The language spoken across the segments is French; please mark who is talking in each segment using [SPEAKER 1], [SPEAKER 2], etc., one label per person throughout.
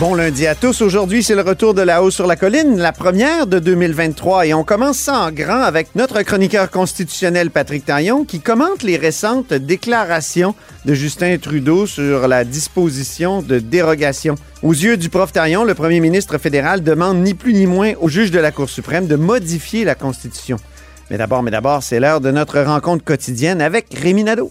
[SPEAKER 1] Bon lundi à tous. Aujourd'hui, c'est le retour de la hausse sur la colline, la première de 2023. Et on commence ça grand avec notre chroniqueur constitutionnel Patrick Taillon qui commente les récentes déclarations de Justin Trudeau sur la disposition de dérogation. Aux yeux du prof Taillon, le premier ministre fédéral demande ni plus ni moins au juge de la Cour suprême de modifier la Constitution. Mais d'abord, mais d'abord, c'est l'heure de notre rencontre quotidienne avec Rémi Nadeau.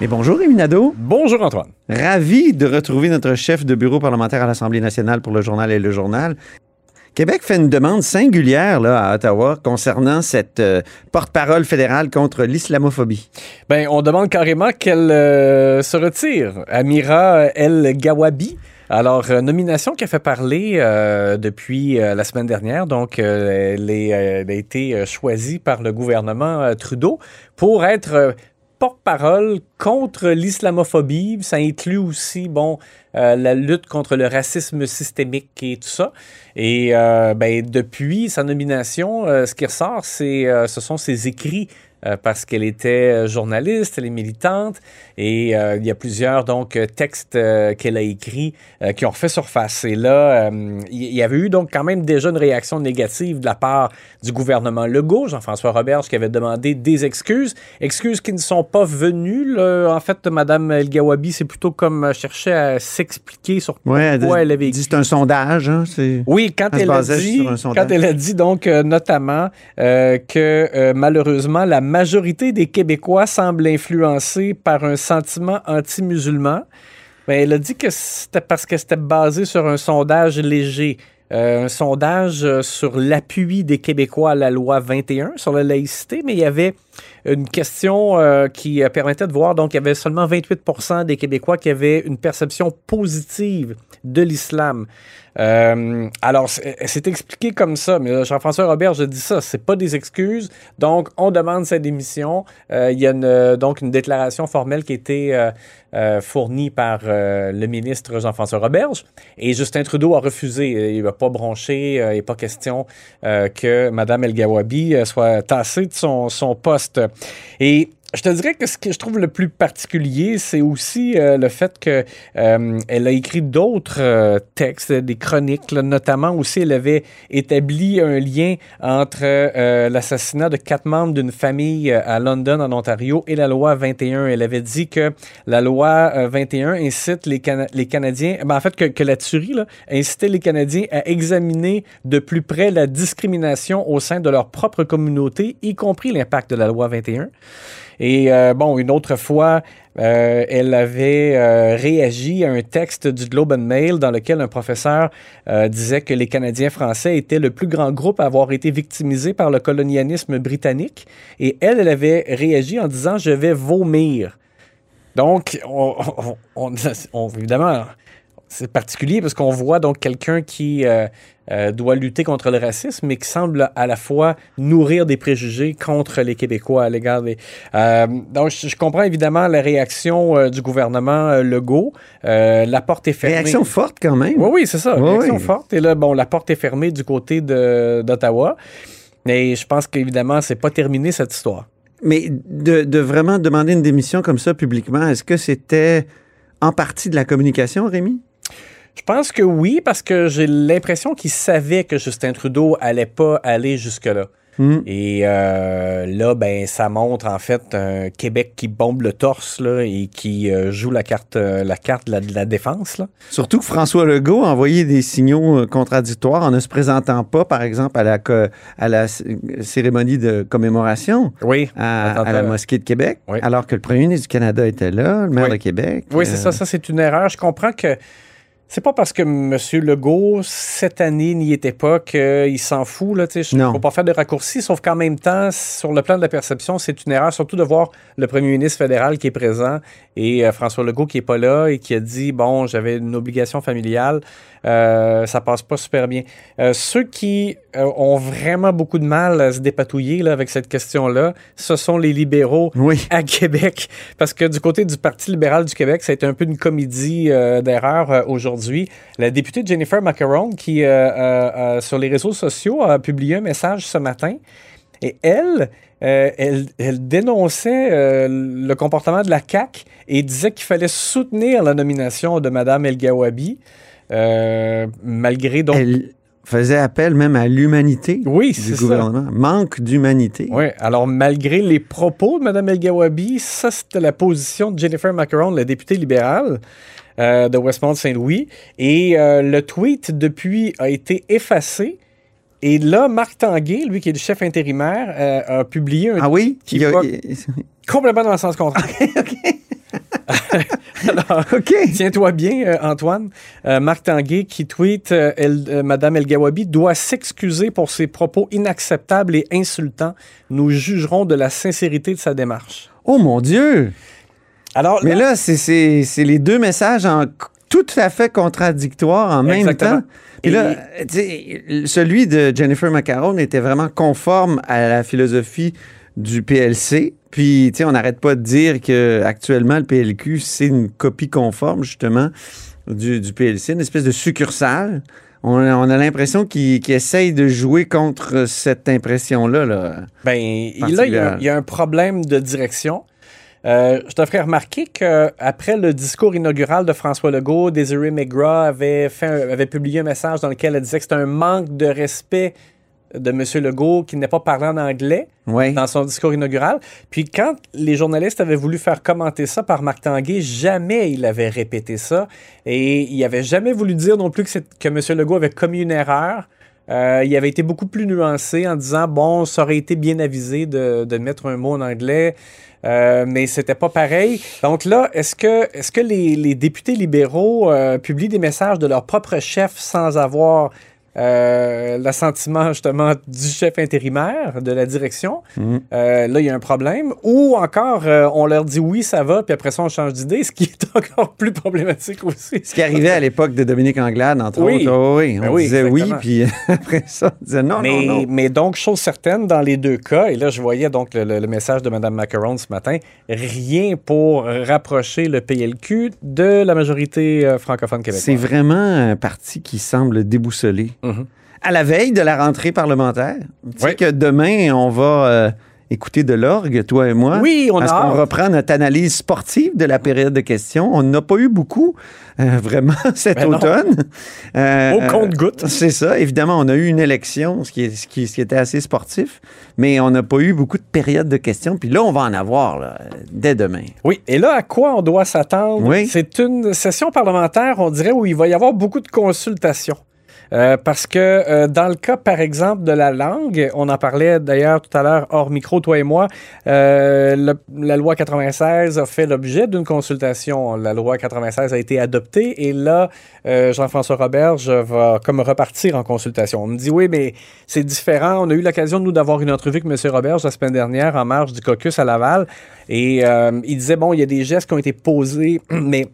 [SPEAKER 1] Et bonjour Rémi Nadeau.
[SPEAKER 2] Bonjour, Antoine.
[SPEAKER 1] Ravi de retrouver notre chef de bureau parlementaire à l'Assemblée nationale pour le journal et le journal. Québec fait une demande singulière là, à Ottawa concernant cette euh, porte-parole fédérale contre l'islamophobie.
[SPEAKER 3] Ben, on demande carrément qu'elle euh, se retire. Amira El Gawabi. Alors, euh, nomination qui a fait parler euh, depuis euh, la semaine dernière. Donc, elle, est, elle a été choisie par le gouvernement Trudeau pour être porte-parole contre l'islamophobie. Ça inclut aussi, bon, euh, la lutte contre le racisme systémique et tout ça. Et euh, ben, depuis sa nomination, euh, ce qui ressort, c'est, ce sont ses écrits euh, parce qu'elle était euh, journaliste, elle est militante, et euh, il y a plusieurs donc textes qu'elle a écrits qui ont refait surface. Et là, il y, avait eu donc quand même déjà une réaction négative de la part du gouvernement Legault, Jean-François Roberge, qui avait demandé des excuses, excuses qui ne sont pas venues. là. En fait, Madame El Gawabi, c'est plutôt comme cherchait à s'expliquer sur
[SPEAKER 1] Ouais,
[SPEAKER 3] pourquoi elle avait écrit
[SPEAKER 1] c'est un sondage. Hein, c'est...
[SPEAKER 3] oui, quand elle, a dit, quand elle a dit donc notamment que malheureusement la majorité des Québécois semble influencée par un sentiment anti-musulman, ben, elle a dit que c'était parce que c'était basé sur un sondage léger. Euh, un sondage euh, sur l'appui des Québécois à la loi 21 sur la laïcité, mais il y avait une question euh, qui euh, permettait de voir, donc il y avait seulement 28 des Québécois qui avaient une perception positive de l'islam. Euh, alors, c'est expliqué comme ça, mais Jean-François Robert, je dis ça, c'est pas des excuses. Donc, on demande sa démission. Il y a donc une déclaration formelle qui a été fournie par le ministre Jean-François Roberge. Et Justin Trudeau a refusé. Il va pas broncher. euh, il n'est pas question que Mme El Gawabi euh, soit tassée de son, son poste. Et je te dirais que ce que je trouve le plus particulier, c'est aussi euh, le fait que euh, a écrit d'autres euh, textes, des chroniques, là, notamment aussi elle avait établi un lien entre euh, l'assassinat de quatre membres d'une famille euh, à London, en Ontario, et la loi 21. Elle avait dit que la loi euh, 21 incite les, Cana- les Canadiens, ben, en fait que, que la tuerie là, incitait les Canadiens à examiner de plus près la discrimination au sein de leur propre communauté, y compris l'impact de la loi 21. Et euh, bon, une autre fois, euh, elle avait euh, réagi à un texte du Globe and Mail dans lequel un professeur euh, disait que les Canadiens français étaient le plus grand groupe à avoir été victimisé par le colonialisme britannique. Et elle, elle avait réagi en disant Je vais vomir. Donc, on, on- on- évidemment, c'est particulier parce qu'on voit donc quelqu'un qui euh, euh, doit lutter contre le racisme, mais qui semble à la fois nourrir des préjugés contre les Québécois à l'égard des. Euh, donc, je, je comprends évidemment la réaction du gouvernement Legault. La porte est fermée.
[SPEAKER 1] Réaction forte quand même.
[SPEAKER 3] Oui, oui, c'est ça.
[SPEAKER 1] Oui,
[SPEAKER 3] réaction
[SPEAKER 1] oui.
[SPEAKER 3] forte. Et là, bon, la porte est fermée du côté d'Ottawa. Mais je pense qu'évidemment, c'est pas terminé cette histoire.
[SPEAKER 1] Mais de, de vraiment demander une démission comme ça publiquement, est-ce que c'était en partie de la communication, Rémi?
[SPEAKER 3] Je pense que oui, parce que j'ai l'impression qu'il savait que Justin Trudeau allait pas aller jusque-là.
[SPEAKER 1] Hmm.
[SPEAKER 3] Et euh, là, ben, ça montre en fait un Québec qui bombe le torse là, et qui euh, joue la carte, euh, la carte de la, défense. Là.
[SPEAKER 1] Surtout que François Legault a envoyé des signaux contradictoires en ne se présentant pas, par exemple, à la, à la cérémonie de commémoration
[SPEAKER 3] Oui.
[SPEAKER 1] à, la mosquée de Québec,
[SPEAKER 3] Oui.
[SPEAKER 1] alors que le premier ministre du Canada était là, le maire
[SPEAKER 3] Oui.
[SPEAKER 1] de Québec.
[SPEAKER 3] Oui, c'est ça. Ça, c'est une erreur. Je comprends que c'est pas parce que M. Legault, cette année, n'y était pas qu'il s'en fout. Il ne
[SPEAKER 1] Non.
[SPEAKER 3] faut pas faire de raccourcis, sauf qu'en même temps, sur le plan de la perception, c'est une erreur, surtout de voir le premier ministre fédéral qui est présent et euh, François Legault qui est pas là et qui a dit bon, j'avais une obligation familiale. Euh, ça passe pas super bien. Euh, ceux qui euh, ont vraiment beaucoup de mal à se dépatouiller là, avec cette question-là, ce sont les libéraux
[SPEAKER 1] Oui.
[SPEAKER 3] à Québec. Parce que du côté du Parti libéral du Québec, ça a été un peu une comédie euh, d'erreurs euh, aujourd'hui. La députée Jennifer Macaron, qui, sur les réseaux sociaux, a publié un message ce matin. Et elle, euh, elle, elle dénonçait euh, le comportement de la CAQ et disait qu'il fallait soutenir la nomination de Mme El Gawabi, euh, malgré donc.
[SPEAKER 1] Elle faisait appel même à l'humanité
[SPEAKER 3] Oui,
[SPEAKER 1] du
[SPEAKER 3] c'est ça.
[SPEAKER 1] gouvernement. Manque d'humanité.
[SPEAKER 3] Oui, alors malgré les propos de Mme El Gawabi, ça c'était la position de Jennifer Macaron, la députée libérale euh, de Westmont-Saint-Louis. Et euh, le tweet depuis a été effacé. Et là, Marc Tanguay, lui qui est le chef intérimaire, euh, a publié un
[SPEAKER 1] Ah oui?
[SPEAKER 3] Qui
[SPEAKER 1] a-
[SPEAKER 3] complètement dans le sens contraire. alors,
[SPEAKER 1] OK.
[SPEAKER 3] Tiens-toi bien, euh, Antoine. Euh, Marc Tanguay qui tweet euh, El- euh, Madame El Gawabi doit s'excuser pour ses propos inacceptables et insultants. Nous jugerons de la sincérité de sa démarche.
[SPEAKER 1] Oh mon Dieu!
[SPEAKER 3] Alors,
[SPEAKER 1] Mais là, c'est- les deux messages en tout à fait contradictoires en même temps. Et là, celui de Jennifer Macaron était vraiment conforme à la philosophie du PLC. Puis, tu sais, on n'arrête pas de dire que actuellement le PLQ, c'est une copie conforme, justement, du, du PLC, une espèce de succursale. On a, on a l'impression qu'il qu'il essaye de jouer contre cette impression-là. Là.
[SPEAKER 3] ben, il- là, il y, a,
[SPEAKER 1] particulière.
[SPEAKER 3] il y a un problème de direction. Euh, je te ferai remarquer qu'après le discours inaugural de François Legault, Desiree McGraw avait, fait un- avait publié un message dans lequel elle disait que c'était un manque de respect de M. Legault qui n'est pas parlé en anglais.
[SPEAKER 1] Ouais.
[SPEAKER 3] dans son discours inaugural. Puis quand les journalistes avaient voulu faire commenter ça par Marc Tanguay, jamais il avait répété ça. Et il avait jamais voulu dire non plus que, que M. Legault avait commis une erreur. Euh, il avait été beaucoup plus nuancé en disant, bon, ça aurait été bien avisé de, de mettre un mot en anglais. Euh, mais c'était pas pareil. Donc là, est-ce que, est-ce que les, les députés libéraux euh, publient des messages de leur propre chef sans avoir euh, l'assentiment justement du chef intérimaire de la direction.
[SPEAKER 1] Mhm.
[SPEAKER 3] Euh, là, il y a un problème. Ou encore, euh, on leur dit oui, ça va, puis après ça, on change d'idée, ce qui est encore plus problématique aussi.
[SPEAKER 1] Ce qui arrivait à l'époque de Dominique Anglade, entre
[SPEAKER 3] Oui.
[SPEAKER 1] autres. Oh oui,
[SPEAKER 3] Ben
[SPEAKER 1] on
[SPEAKER 3] oui,
[SPEAKER 1] disait oui, puis après ça, on disait non,
[SPEAKER 3] mais,
[SPEAKER 1] non, non.
[SPEAKER 3] mais donc, chose certaine, dans les deux cas, et là, je voyais donc le, le- le message de Mme Macaron ce matin, rien pour rapprocher le PLQ de la majorité euh, francophone québécoise.
[SPEAKER 1] C'est vraiment un parti qui semble déboussolé. À la veille de la rentrée parlementaire, tu sais
[SPEAKER 3] Oui.
[SPEAKER 1] que demain, on va euh, écouter de l'orgue, toi et moi.
[SPEAKER 3] Oui, on
[SPEAKER 1] Parce
[SPEAKER 3] a
[SPEAKER 1] qu'on reprend notre analyse sportive de la période de questions. On n'a pas eu beaucoup, euh, vraiment, cet
[SPEAKER 3] Ben
[SPEAKER 1] automne. Euh,
[SPEAKER 3] Au compte-gouttes.
[SPEAKER 1] C'est ça. Évidemment, on a eu une élection, ce qui, est- ce qui, ce qui était assez sportif, mais on n'a pas eu beaucoup de périodes de questions. Puis là, on va en avoir là, dès demain.
[SPEAKER 3] Oui, et là, à quoi on doit s'attendre?
[SPEAKER 1] Oui.
[SPEAKER 3] C'est une session parlementaire, on dirait, où il va y avoir beaucoup de consultations. Euh, parce que euh, dans le cas, par exemple, de la langue, on en parlait d'ailleurs tout à l'heure hors micro, toi et moi, euh, la loi 96 a fait l'objet d'une consultation. La loi 96 a été adoptée et là, euh, Jean-François Roberge va comme repartir en consultation. On me dit, oui, mais c'est différent. On a eu l'occasion, nous, d'avoir une entrevue avec M. Roberge la semaine dernière en marge du caucus à Laval et euh, il disait, bon, il y a des gestes qui ont été posés, mais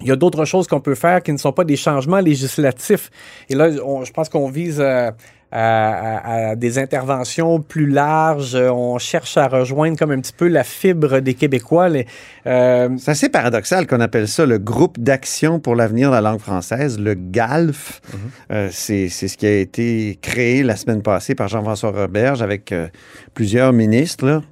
[SPEAKER 3] il y a d'autres choses qu'on peut faire qui ne sont pas des changements législatifs. Et là, on- je pense qu'on vise euh, à, à- à des interventions plus larges. On cherche à rejoindre comme un petit peu la fibre des Québécois. Les, euh,
[SPEAKER 1] C'est assez paradoxal qu'on appelle ça le groupe d'action pour l'avenir de la langue française, le GALF.
[SPEAKER 3] Mhm.
[SPEAKER 1] Euh, c'est c'est ce qui a été créé la semaine passée par Jean-François Roberge avec euh, plusieurs ministres. là.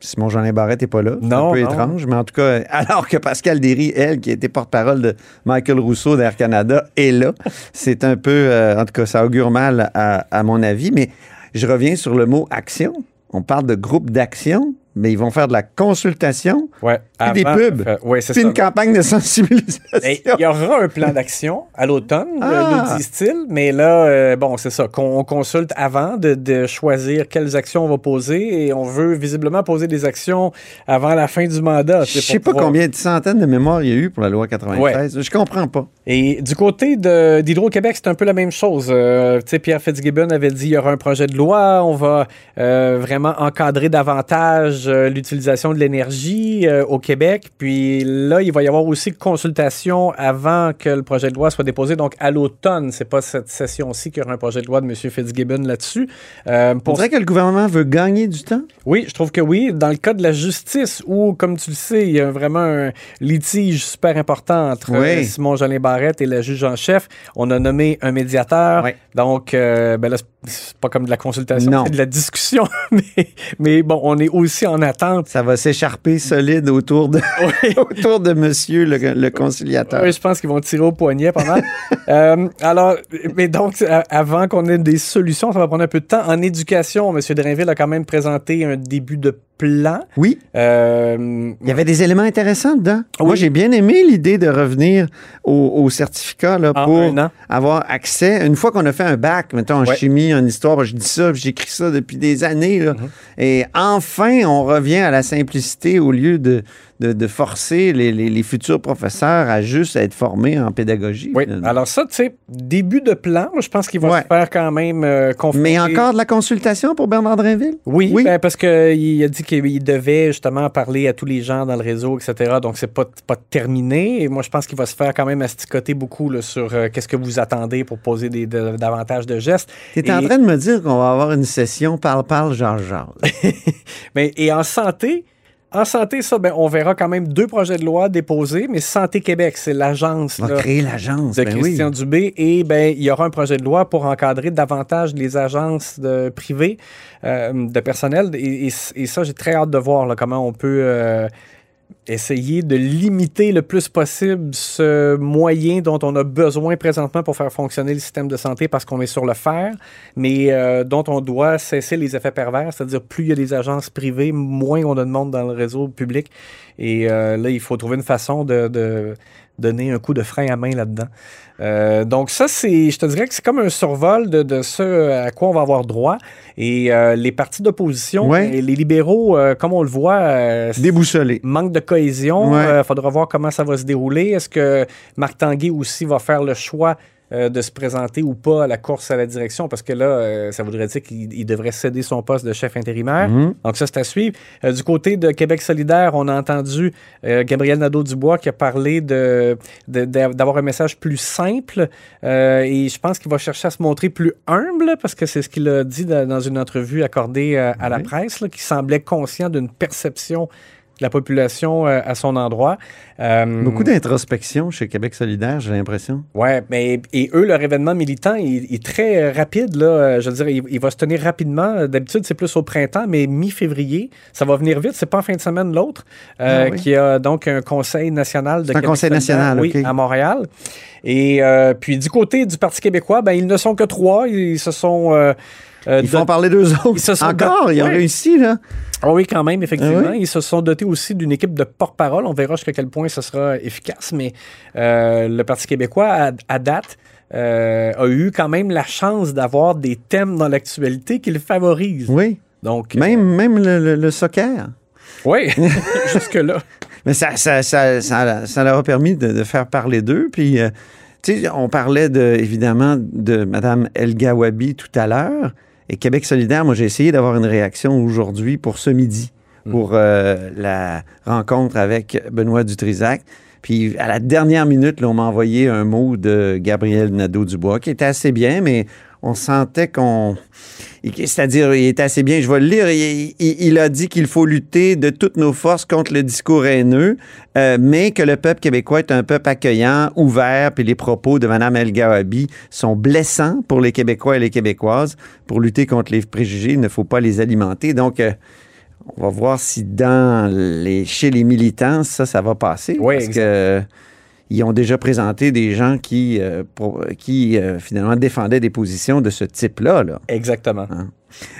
[SPEAKER 1] Simon Jeanin Barrette n'est pas là. C'est un peu
[SPEAKER 3] non.
[SPEAKER 1] étrange, mais en tout cas, alors que Pascal Derry, elle, qui était porte-parole de Michael Rousseau d'Air Canada, est là. C'est un peu, euh, en tout cas, ça augure mal à, à mon avis. Mais je reviens sur le mot action. On parle de groupe d'action, mais ils vont faire de la consultation
[SPEAKER 3] ouais,
[SPEAKER 1] Puis des pubs.
[SPEAKER 3] euh, ouais, ça.
[SPEAKER 1] une campagne de sensibilisation.
[SPEAKER 3] Et Il y aura un plan d'action à l'automne,
[SPEAKER 1] Ah!
[SPEAKER 3] euh, nous disent-ils, mais là, euh, bon, c'est ça, qu'on consulte avant de, de choisir quelles actions on va poser et on veut visiblement poser des actions avant la fin du mandat.
[SPEAKER 1] Je
[SPEAKER 3] tu
[SPEAKER 1] sais pas
[SPEAKER 3] pouvoir-
[SPEAKER 1] combien de centaines de mémoires il y a eu pour la loi 93. Je comprends pas.
[SPEAKER 3] Et du côté d'Hydro-Québec, c'est un peu la même chose. Euh, tu sais, Pierre Fitzgibbon avait dit qu'il y aura un projet de loi, on va euh, vraiment encadrer davantage euh, l'utilisation de l'énergie euh, au Québec. Puis là, il va y avoir aussi consultation avant que le projet de loi soit déposé. Donc à l'automne, c'est pas cette session-ci qu'il y aura un projet de loi de M. Fitzgibbon là-dessus. Euh,
[SPEAKER 1] On
[SPEAKER 3] pour
[SPEAKER 1] dirait que le gouvernement veut gagner du temps.
[SPEAKER 3] oui, je trouve que oui. Dans le cas de la justice, où, comme tu le sais, il y a vraiment un litige super important entre
[SPEAKER 1] Oui.
[SPEAKER 3] euh, Simon Jolin Barrette et la juge en chef, on a nommé un médiateur.
[SPEAKER 1] Oui.
[SPEAKER 3] Donc, ben là, c'est- pas comme de la consultation, c'est de la discussion. mais, mais bon, on est aussi en attente.
[SPEAKER 1] Ça va s'écharper solide autour de, autour de monsieur le, le conciliateur.
[SPEAKER 3] Oui, je pense qu'ils vont tirer au poignet pas mal. Euh, alors, mais donc, à- avant qu'on ait des solutions, ça va prendre un peu de temps. En éducation, M. Drainville a quand même présenté un début de plan.
[SPEAKER 1] Oui,
[SPEAKER 3] Euh,
[SPEAKER 1] il y avait des éléments intéressants dedans. Moi, j'ai bien aimé l'idée de revenir au, au certificat là, pour avoir accès. Une fois qu'on a fait un bac, mettons en
[SPEAKER 3] Ouais.
[SPEAKER 1] chimie, en histoire, je dis ça, puis j'écris ça depuis des années. là.
[SPEAKER 3] Mm-hmm.
[SPEAKER 1] Et enfin, on revient à la simplicité au lieu de, de, de forcer les, les- les futurs professeurs à juste être formés en pédagogie.
[SPEAKER 3] Oui,
[SPEAKER 1] finalement.
[SPEAKER 3] alors ça, tu sais, début de plan, moi, je pense qu'il va
[SPEAKER 1] Ouais.
[SPEAKER 3] se faire quand même euh,
[SPEAKER 1] Mais encore de la consultation pour Bernard Drinville?
[SPEAKER 3] Oui,
[SPEAKER 1] Oui.
[SPEAKER 3] ben, parce qu'il a dit qu'il devait justement parler à tous les gens dans le réseau, etc. Donc, c'est pas, pas terminé. Et moi, je pense qu'il va se faire quand même asticoter beaucoup là, sur euh, qu'est-ce que vous attendez pour poser des, de- davantage de gestes.
[SPEAKER 1] Tu es en train de me dire qu'on va avoir une session parle-parle, genre-genre.
[SPEAKER 3] Ben, et en santé, en santé, ça, ben, on verra quand même deux projets de loi déposés, mais Santé Québec, c'est l'agence
[SPEAKER 1] On va
[SPEAKER 3] là,
[SPEAKER 1] créer l'agence.
[SPEAKER 3] de
[SPEAKER 1] ben oui.
[SPEAKER 3] Christian Dubé. Et ben, il y aura un projet de loi pour encadrer davantage les agences de, privées euh, de personnel. Et, et- et ça, j'ai très hâte de voir là, comment on peut euh, essayer de limiter le plus possible ce moyen dont on a besoin présentement pour faire fonctionner le système de santé parce qu'on est sur le fer, mais euh, dont on doit cesser les effets pervers, c'est-à-dire plus il y a des agences privées, moins on a de monde dans le réseau public. Et euh, là, il faut trouver une façon de, de donner un coup de frein à main là-dedans. Euh, donc ça, c'est, je te dirais que c'est comme un survol de, de ce à quoi on va avoir droit. Et euh, les partis d'opposition,
[SPEAKER 1] Ouais.
[SPEAKER 3] et les libéraux, euh, comme on le voit, euh,
[SPEAKER 1] Déboussolé.
[SPEAKER 3] manque de cohésion. Il
[SPEAKER 1] Ouais.
[SPEAKER 3] faudra voir comment ça va se dérouler. Est-ce que Marc Tanguay aussi va faire le choix euh, de se présenter ou pas à la course à la direction? Parce que là, euh, ça voudrait dire qu'il il devrait céder son poste de chef intérimaire.
[SPEAKER 1] Mhm.
[SPEAKER 3] Donc ça, c'est à suivre. Euh, du côté de Québec solidaire, on a entendu Gabriel Nadeau-Dubois qui a parlé de, d'avoir un message plus simple et je pense qu'il va chercher à se montrer plus humble parce que c'est ce qu'il a dit dans une entrevue accordée à la presse, là, qui semblait conscient d'une perception la population euh, à son endroit. Euh,
[SPEAKER 1] Beaucoup d'introspection chez Québec solidaire, j'ai l'impression.
[SPEAKER 3] Ouais, mais et eux, leur événement militant il, est très euh, rapide. Là, je veux dire, il, il va se tenir rapidement. D'habitude, c'est plus au printemps, mais mi-février, ça va venir vite. C'est pas en fin de semaine l'autre, euh,
[SPEAKER 1] Ah oui.
[SPEAKER 3] qui a donc un conseil national de
[SPEAKER 1] un
[SPEAKER 3] Québec
[SPEAKER 1] conseil national,
[SPEAKER 3] oui, à Montréal. Et euh, puis du côté du Parti québécois, ben ils ne sont que trois. Ils se sont euh, Euh,
[SPEAKER 1] Ils font
[SPEAKER 3] de-
[SPEAKER 1] parler d'eux autres.
[SPEAKER 3] Ils se sont
[SPEAKER 1] Encore, ils ont
[SPEAKER 3] Ouais.
[SPEAKER 1] réussi, là.
[SPEAKER 3] Ah oui, quand même, effectivement.
[SPEAKER 1] Ah oui?
[SPEAKER 3] Ils se sont dotés aussi d'une équipe de porte-parole. On verra jusqu'à quel point ce sera efficace, mais euh, le Parti québécois, à, à date, euh, a eu quand même la chance d'avoir des thèmes dans l'actualité qui le favorisent.
[SPEAKER 1] Oui.
[SPEAKER 3] Donc,
[SPEAKER 1] Même, même le, le- le soccer.
[SPEAKER 3] oui, jusque-là.
[SPEAKER 1] Mais ça, ça, ça, ça, leur a permis de, de faire parler d'eux. Puis, euh, tu sais, on parlait de, évidemment de Mme El Gawabi tout à l'heure. Et Québec solidaire, moi, j'ai essayé d'avoir une réaction aujourd'hui pour ce midi, pour euh, la rencontre avec Benoît Dutrisac. Puis, à la dernière minute, là, on m'a envoyé un mot de Gabriel Nadeau-Dubois qui était assez bien, mais on sentait qu'on. C'est-à-dire, il était assez bien, je vais le lire. Il, il- il a dit qu'il faut lutter de toutes nos forces contre le discours haineux, euh, mais que le peuple québécois est un peuple accueillant, ouvert, puis les propos de Mme El Gawabi sont blessants pour les Québécois et les Québécoises. Pour lutter contre les préjugés, il ne faut pas les alimenter. Donc, euh, on va voir si dans les, chez les militants, ça, ça va passer.
[SPEAKER 3] Oui,
[SPEAKER 1] parce que ils ont déjà présenté des gens qui, euh, pour- qui euh, finalement défendaient des positions de ce type-là. Là.
[SPEAKER 3] Exactement.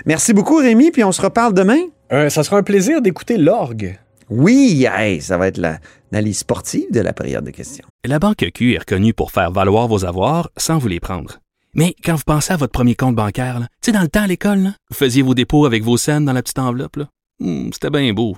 [SPEAKER 1] Merci beaucoup, Rémi, puis on se reparle demain.
[SPEAKER 3] Euh, ça sera un plaisir d'écouter l'orgue.
[SPEAKER 1] Oui, hey, ça va être la- l'analyse sportive de la période de questions.
[SPEAKER 4] La Banque Q est reconnue pour faire valoir vos avoirs sans vous les prendre. Mais quand vous pensez à votre premier compte bancaire, tu sais, dans le temps à l'école, là, vous faisiez vos dépôts avec vos scènes dans la petite enveloppe. Hmm, C'était bien beau.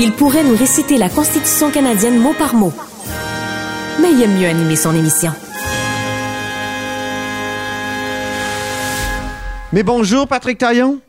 [SPEAKER 5] Il pourrait nous réciter la Constitution canadienne mot par mot. Mais il aime mieux animer son émission.
[SPEAKER 1] Mais bonjour, Patrick Taillon.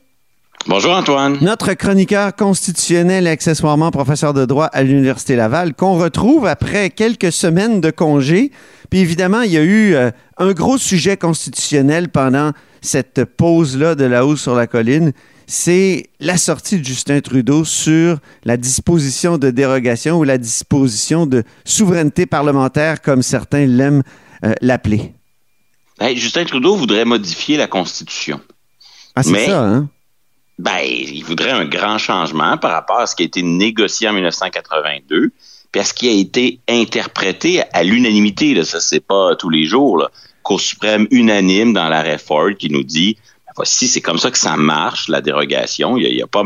[SPEAKER 6] Bonjour Antoine.
[SPEAKER 1] Notre chroniqueur constitutionnel et accessoirement professeur de droit à l'Université Laval, qu'on retrouve après quelques semaines de congé. Puis évidemment, il y a eu euh, un gros sujet constitutionnel pendant cette pause-là de la hausse sur la colline. C'est la sortie de Justin Trudeau sur la disposition de dérogation ou la disposition de souveraineté parlementaire, comme certains l'aiment euh, l'appeler.
[SPEAKER 6] Hey, Justin Trudeau voudrait modifier la Constitution.
[SPEAKER 1] Ah, c'est ça, hein?
[SPEAKER 6] Ben, il voudrait un grand changement par rapport à ce qui a été négocié en 1982, puis à ce qui a été interprété à l'unanimité. Ça, c'est pas tous les jours. Là. Cour suprême unanime dans l'arrêt Ford qui nous dit ben, voici, c'est comme ça que ça marche, la dérogation. Il n'y a, a pas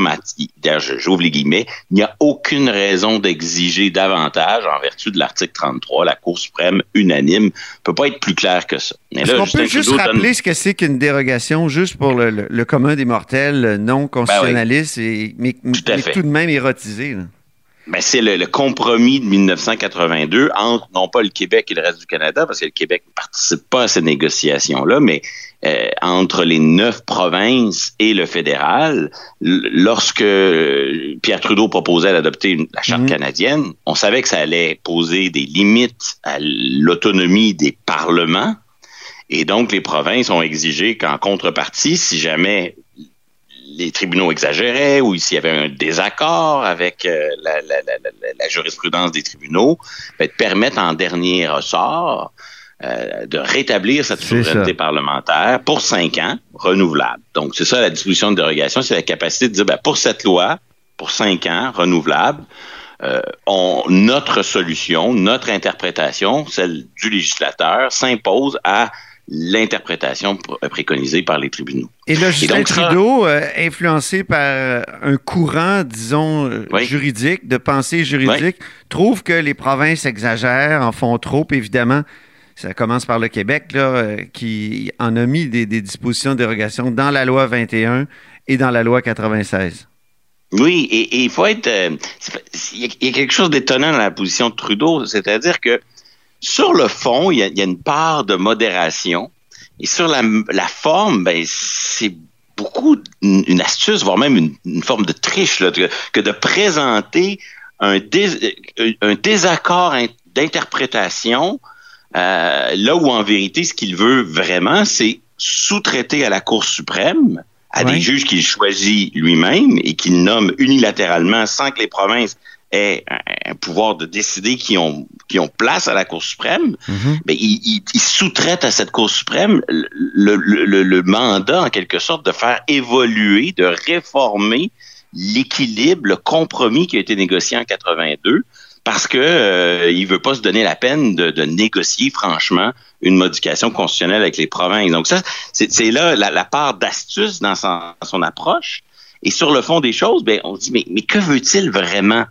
[SPEAKER 6] j'ouvre les guillemets, il n'y a aucune raison d'exiger davantage en vertu de l'article 33. La Cour suprême unanime peut pas être plus clair que ça.
[SPEAKER 1] Est-ce qu'on peut juste
[SPEAKER 6] Trudeau donne-
[SPEAKER 1] rappeler ce que c'est qu'une dérogation, juste pour le, le- le commun des mortels non constitutionnalistes, et, mais, tout de même érotisés? là?
[SPEAKER 6] Ben, c'est le, le compromis de 1982 entre non pas le Québec et le reste du Canada, parce que le Québec ne participe pas à ces négociations-là, mais euh, entre les neuf provinces et le fédéral, lorsque euh, Pierre Trudeau proposait d'adopter une- la charte
[SPEAKER 1] Mhm.
[SPEAKER 6] canadienne, on savait que ça allait poser des limites à l'autonomie des parlements, et donc les provinces ont exigé qu'en contrepartie, si jamais les tribunaux exagéraient ou s'il y avait un désaccord avec euh, la, la- la- la- jurisprudence des tribunaux, ben, de permettre en dernier ressort euh, de rétablir cette souveraineté
[SPEAKER 1] ça.
[SPEAKER 6] parlementaire pour cinq ans, renouvelable. Donc, c'est ça la disposition de dérogation, c'est la capacité de dire, ben, pour cette loi, pour cinq ans, renouvelable, euh, on, notre solution, notre interprétation, celle du législateur, s'impose à l'interprétation pr- préconisée par les tribunaux.
[SPEAKER 1] Et là, Justin
[SPEAKER 6] donc,
[SPEAKER 1] Trudeau, euh, influencé par euh, un courant, disons, euh,
[SPEAKER 6] Oui.
[SPEAKER 1] juridique, de pensée juridique, trouve que les provinces exagèrent, en font trop, évidemment. Ça commence par le Québec, là, euh, qui en a mis des, des dispositions de dérogation dans la loi 21 et dans la loi 96.
[SPEAKER 6] Oui, et il faut être. Euh, il y, a quelque chose d'étonnant dans la position de Trudeau, c'est-à-dire que sur le fond, il y, a, une part de modération, et sur la, forme, ben c'est beaucoup une, astuce, voire même une, forme de triche, là, que, de présenter un, un désaccord d'interprétation, euh, là où en vérité, ce qu'il veut vraiment, c'est sous-traiter à la Cour suprême à des juges qu'il choisit lui-même et qu'il nomme unilatéralement sans que les provinces aient un, pouvoir de décider qui ont qui ont place à la Cour suprême, mhm. mais il, sous-traite à cette Cour suprême le, le, le, mandat en quelque sorte de faire évoluer, de réformer l'équilibre, le compromis qui a été négocié en 82 parce que euh, il veut pas se donner la peine de, de, négocier franchement une modification constitutionnelle avec les provinces. Donc ça, c'est là la, part d'astuce dans son, approche. Et sur le fond des choses, ben on se dit mais, mais que veut-il vraiment?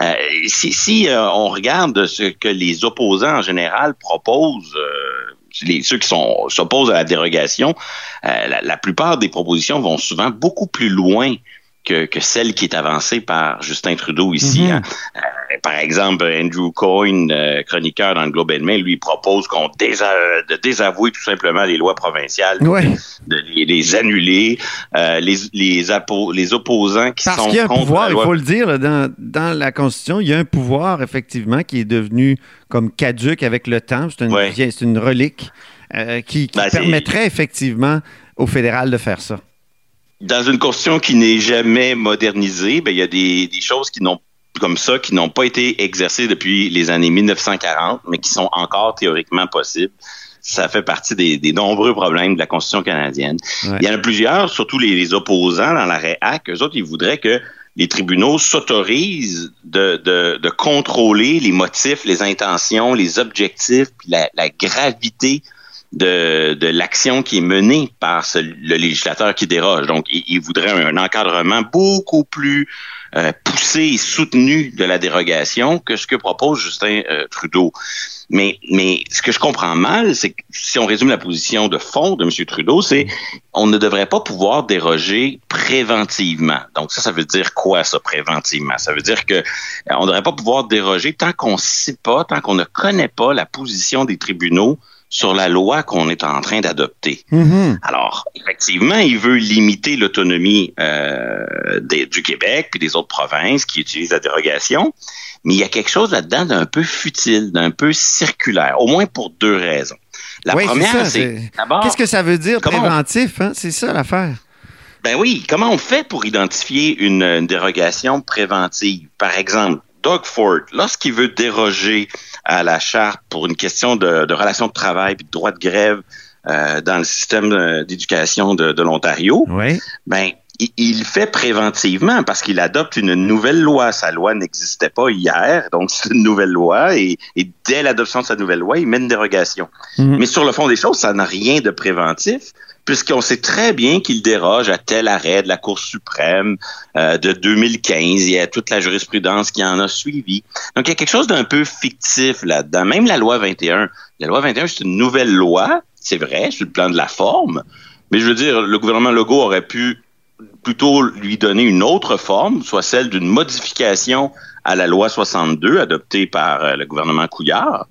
[SPEAKER 6] Euh, Si, si euh, on regarde ce que les opposants en général proposent. Euh, les, ceux qui sont s'opposent à la dérogation, la, la, plupart des propositions vont souvent beaucoup plus loin que, que celle qui est avancée par Justin Trudeau ici. Hein. Euh, par exemple, Andrew Coyne, euh, chroniqueur dans le Globe and Mail, lui propose qu'on désa de désavouer tout simplement les lois provinciales, de les, annuler, euh, les, les, les opposants qui
[SPEAKER 1] Parce
[SPEAKER 6] sont
[SPEAKER 1] qu'il y a un pouvoir, il faut le dire, dans, dans la Constitution, il y a un pouvoir effectivement qui est devenu comme caduque avec le temps. C'est une, une relique qui, qui ben, permettrait effectivement au fédéral de faire ça
[SPEAKER 6] dans une constitution qui n'est jamais modernisée, ben, il y a des, des choses qui n'ont comme ça qui n'ont pas été exercées depuis les années 1940, mais qui sont encore théoriquement possibles. Ça fait partie des, des nombreux problèmes de la Constitution canadienne. Il y en a plusieurs, surtout les, opposants dans l'arrêt HAC. Eux autres, ils voudraient que les tribunaux s'autorisent de, de, de, contrôler les motifs, les intentions, les objectifs, puis la, la gravité de, de l'action qui est menée par le législateur qui déroge. Donc, il, voudrait un, encadrement beaucoup plus euh, poussé et soutenu de la dérogation que ce que propose Justin euh, Trudeau. Mais, mais ce que je comprends mal, c'est que si on résume la position de fond de M. Trudeau, c'est on ne devrait pas pouvoir déroger préventivement. Donc ça, ça veut dire quoi ça préventivement? Ça veut dire que euh, on ne devrait pas pouvoir déroger tant qu'on ne sait pas, tant qu'on ne connaît pas la position des tribunaux sur la loi qu'on est en train d'adopter.
[SPEAKER 1] Mm-hmm.
[SPEAKER 6] Alors, effectivement, il veut limiter l'autonomie euh, du Québec puis des autres provinces qui utilisent la dérogation, mais il y a quelque chose là-dedans d'un peu futile, d'un peu circulaire, au moins pour deux raisons.
[SPEAKER 1] La première, c'est qu'est-ce que ça veut dire préventif hein? C'est ça l'affaire.
[SPEAKER 6] Ben oui, comment on fait pour identifier une dérogation préventive? Par exemple, Doug Ford, lorsqu'il veut déroger à la charte pour une question de, de relations de travail et de droit de grève euh, dans le système euh, d'éducation de, de l'Ontario,
[SPEAKER 1] oui.
[SPEAKER 6] ben il, fait préventivement parce qu'il adopte une nouvelle loi. Sa loi n'existait pas hier, donc c'est une nouvelle loi et, et dès l'adoption de sa nouvelle loi, il met une dérogation. Mhm. Mais sur le fond des choses, ça n'a rien de préventif puisqu'on sait très bien qu'il déroge à tel arrêt de la Cour suprême euh, de 2015. Il y a toute la jurisprudence qui en a suivi. Donc, il y a quelque chose d'un peu fictif là-dedans. Même la loi 21. La loi 21, c'est une nouvelle loi, c'est vrai, sur le plan de la forme. Mais je veux dire, le gouvernement Legault aurait pu plutôt lui donner une autre forme, soit celle d'une modification à la loi 62 adoptée par euh, le gouvernement Couillard.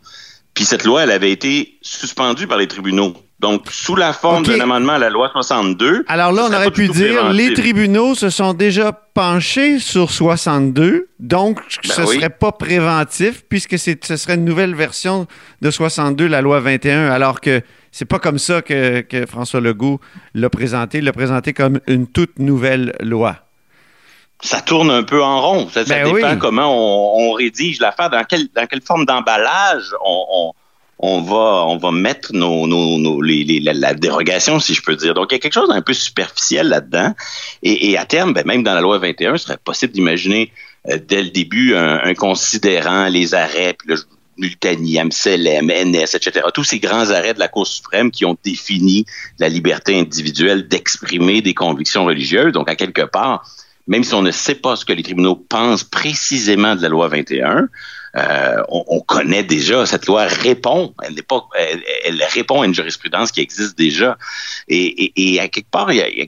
[SPEAKER 6] Puis cette loi, elle avait été suspendue par les tribunaux. Donc, sous la forme d'un amendement à la loi 62.
[SPEAKER 1] Alors là, on aurait pu dire les tribunaux se sont déjà penchés sur 62, donc ben ce ne serait pas préventif puisque ce serait une nouvelle version de 62, la loi 21, alors que c'est pas comme ça que, François Legault l'a présenté. Il l'a présenté comme une toute nouvelle loi
[SPEAKER 6] ça tourne un peu en rond. Ça, ben dépend comment on, rédige l'affaire, dans quelle, dans quelle forme d'emballage on, on va on va mettre nos, nos, les, la, dérogation, si je peux dire. Donc, il y a quelque chose d'un peu superficiel là-dedans. Et, à terme, ben, même dans la loi 21, ce serait possible d'imaginer euh, dès le début un, considérant les arrêts, puis le Multani, MCLM, NS, etc. Tous ces grands arrêts de la Cour suprême qui ont défini la liberté individuelle d'exprimer des convictions religieuses. Donc, à quelque part, même si on ne sait pas ce que les tribunaux pensent précisément de la loi 21, Euh, on, on, connaît déjà, cette loi répond, elle n'est pas, elle, elle, répond à une jurisprudence qui existe déjà. Et, et, et à quelque part, il y, a, il y a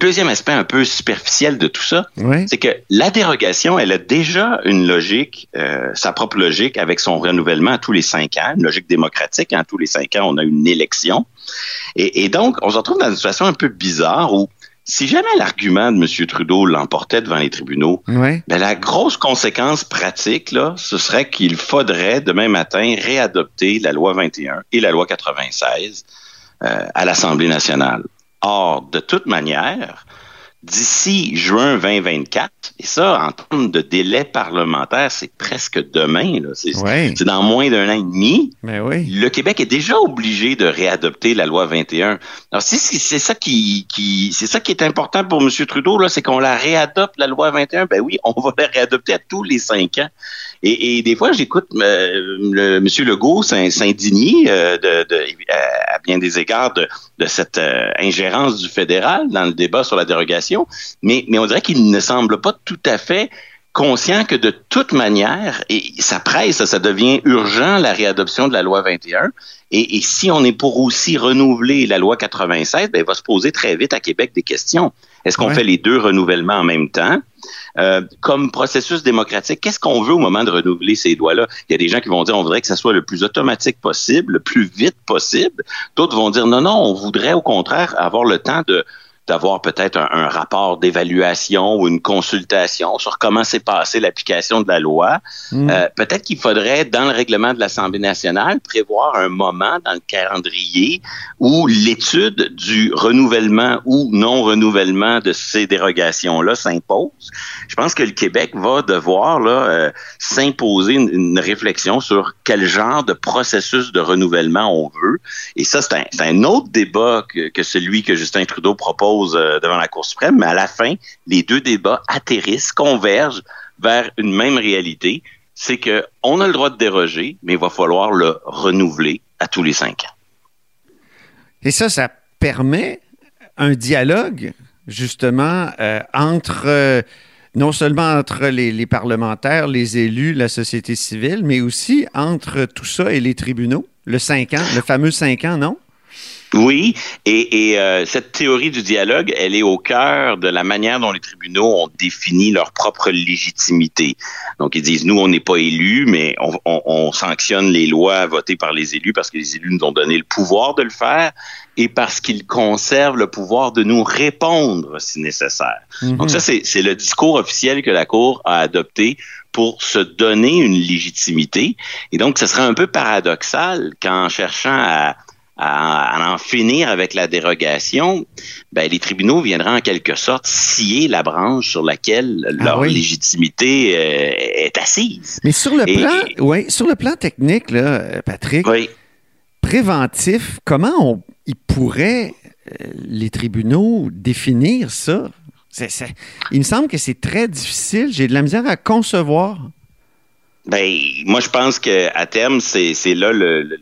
[SPEAKER 6] deuxième aspect un peu superficiel de tout ça,
[SPEAKER 1] Oui.
[SPEAKER 6] c'est que la dérogation, elle a déjà une logique, euh, sa propre logique avec son renouvellement à tous les cinq ans, une logique démocratique. hein, tous les cinq ans, on a une élection. Et, et donc, on se retrouve dans une situation un peu bizarre où si jamais l'argument de M. Trudeau l'emportait devant les tribunaux, ben, la grosse conséquence pratique, là, ce serait qu'il faudrait demain matin réadopter la loi 21 et la loi 96 euh, à l'Assemblée nationale. Or, de toute manière, d'ici juin 2024, et ça, en termes de délai parlementaire, c'est presque demain, là. C'est, dans moins d'un an et demi.
[SPEAKER 1] Mais oui.
[SPEAKER 6] Le Québec est déjà obligé de réadopter la loi 21. Alors, c'est, ça qui, qui, c'est ça qui est important pour M. Trudeau, là, c'est qu'on la réadopte, la loi 21. Ben oui, on va la réadopter à tous les cinq ans. Et, et des fois, j'écoute euh, M. Legault s'in- s'indigner euh, de, de, à, à bien des égards de, de cette euh, ingérence du fédéral dans le débat sur la dérogation. Mais, mais on dirait qu'il ne semble pas tout à fait conscient que de toute manière, et ça presse, ça devient urgent la réadoption de la loi 21. Et, et si on est pour aussi renouveler la loi 87, ben, il va se poser très vite à Québec des questions. Est-ce qu'on
[SPEAKER 1] Ouais.
[SPEAKER 6] fait les deux renouvellements en même temps? Euh, comme processus démocratique, qu'est-ce qu'on veut au moment de renouveler ces lois-là? Il y a des gens qui vont dire on voudrait que ça soit le plus automatique possible, le plus vite possible. D'autres vont dire non, non, on voudrait au contraire avoir le temps de d'avoir peut-être un, un rapport d'évaluation ou une consultation sur comment s'est passée l'application de la loi.
[SPEAKER 1] Mm.
[SPEAKER 6] Euh, peut-être qu'il faudrait, dans le règlement de l'Assemblée nationale, prévoir un moment dans le calendrier où l'étude du renouvellement ou non-renouvellement de ces dérogations-là s'impose. Je pense que le Québec va devoir là, euh, s'imposer une, une réflexion sur quel genre de processus de renouvellement on veut. Et ça, c'est un, c'est un autre débat que, que celui que Justin Trudeau propose euh, devant la Cour suprême. Mais à la fin, les deux débats atterrissent, convergent vers une même réalité. C'est que on a le droit de déroger, mais il va falloir le renouveler à tous les cinq ans.
[SPEAKER 1] Et ça, ça permet un dialogue, justement, euh, entre, euh, non seulement entre les, parlementaires, les élus, la société civile, mais aussi entre tout ça et les tribunaux. Le 5 ans, le fameux 5 ans, non?
[SPEAKER 6] Oui, et, et euh, cette théorie du dialogue, elle est au cœur de la manière dont les tribunaux ont défini leur propre légitimité. Donc, ils disent, nous, on n'est pas élus, mais on, on- on sanctionne les lois votées par les élus parce que les élus nous ont donné le pouvoir de le faire et parce qu'ils conservent le pouvoir de nous répondre si nécessaire. Donc, ça, c'est c'est le discours officiel que la Cour a adopté pour se donner une légitimité. Et donc, ce serait un peu paradoxal qu'en cherchant à à, à en finir avec la dérogation, ben, les tribunaux viendraient en quelque sorte scier la branche sur laquelle leur
[SPEAKER 1] oui.
[SPEAKER 6] légitimité euh, est assise.
[SPEAKER 1] Mais sur le
[SPEAKER 6] Et-
[SPEAKER 1] plan, ouais, sur le plan technique, là, euh, Patrick,
[SPEAKER 6] Oui.
[SPEAKER 1] préventif, comment on, ils pourraient, euh, les tribunaux, définir ça? Il me semble que c'est très difficile. J'ai de la misère à concevoir.
[SPEAKER 6] Ben, moi, je pense que à terme, c'est c'est là le, le-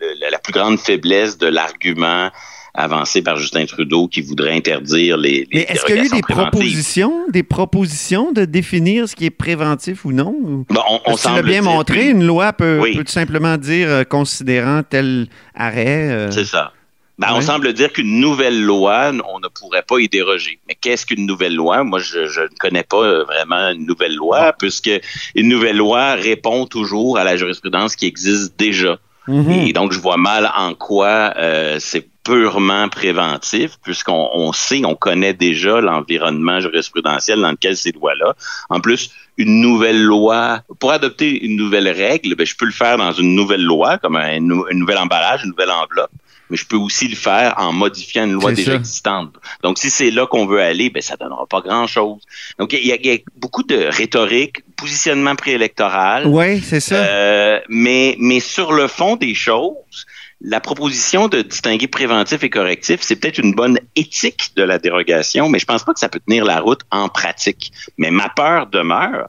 [SPEAKER 6] le- la plus grande faiblesse de l'argument avancé par Justin Trudeau qui voudrait interdire les, les
[SPEAKER 1] Mais est-ce qu'il y a eu des propositions, des propositions de définir ce qui est préventif ou non?
[SPEAKER 6] Bon, on, semble
[SPEAKER 1] bien montré, une loi peut,
[SPEAKER 6] Oui.
[SPEAKER 1] peut tout simplement dire euh, considérant tel arrêt. euh,
[SPEAKER 6] C'est ça. Ben, On semble dire qu'une nouvelle loi, on ne pourrait pas y déroger. Mais qu'est-ce qu'une nouvelle loi? Moi, je, je ne connais pas euh, vraiment une nouvelle loi, puisque une nouvelle loi répond toujours à la jurisprudence qui existe déjà.
[SPEAKER 1] Mhm.
[SPEAKER 6] Et donc, je vois mal en quoi euh, c'est purement préventif, puisqu'on on sait, on connaît déjà l'environnement jurisprudentiel dans lequel ces lois-là. En plus, une nouvelle loi, pour adopter une nouvelle règle, ben, je peux le faire dans une nouvelle loi, comme un, un nouvel emballage, une nouvelle enveloppe. Mais je peux aussi le faire en modifiant une loi déjà
[SPEAKER 1] ça.
[SPEAKER 6] existante. Donc, si c'est là qu'on veut aller, ben, ça donnera pas grand-chose. Donc, il y, y a beaucoup de rhétorique, positionnement préélectoral.
[SPEAKER 1] Oui, c'est ça.
[SPEAKER 6] Euh, mais, mais sur le fond des choses, la proposition de distinguer préventif et correctif, c'est peut-être une bonne éthique de la dérogation, mais je pense pas que ça peut tenir la route en pratique. Mais ma peur demeure.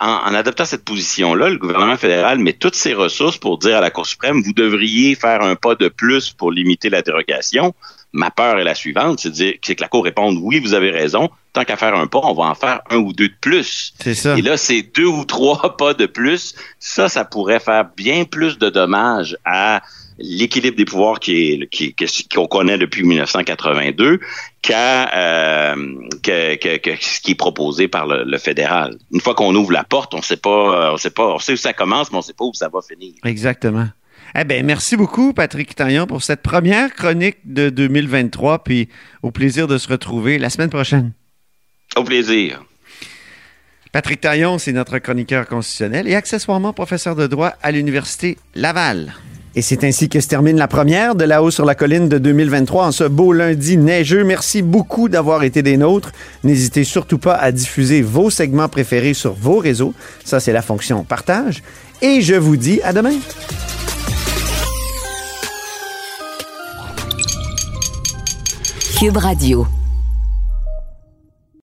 [SPEAKER 6] En, en adoptant cette position-là, le gouvernement fédéral met toutes ses ressources pour dire à la Cour suprême, vous devriez faire un pas de plus pour limiter la dérogation. Ma peur est la suivante, c'est de dire c'est que la Cour réponde oui, vous avez raison. Tant qu'à faire un pas, on va en faire un ou deux de plus.
[SPEAKER 1] C'est ça.
[SPEAKER 6] Et là, c'est deux ou trois pas de plus. Ça, ça pourrait faire bien plus de dommages à l'équilibre des pouvoirs qui qui, qu'on connaît depuis 1982 qu'à euh, que, que- que ce qui est proposé par le, le fédéral. Une fois qu'on ouvre la porte, on sait pas, euh, on sait pas, on sait où ça commence, mais on sait pas où ça va finir.
[SPEAKER 1] Exactement. Eh bien, merci beaucoup, Patrick Taillon, pour cette première chronique de 2023, puis au plaisir de se retrouver la semaine prochaine.
[SPEAKER 6] Au plaisir.
[SPEAKER 1] Patrick Taillon, c'est notre chroniqueur constitutionnel et accessoirement professeur de droit à l'Université Laval. Et c'est ainsi que se termine la première de La Haut sur la colline de 2023 en ce beau lundi neigeux. Merci beaucoup d'avoir été des nôtres. N'hésitez surtout pas à diffuser vos segments préférés sur vos réseaux. Ça, c'est la fonction partage. Et je vous dis à demain.
[SPEAKER 7] Cube Radio.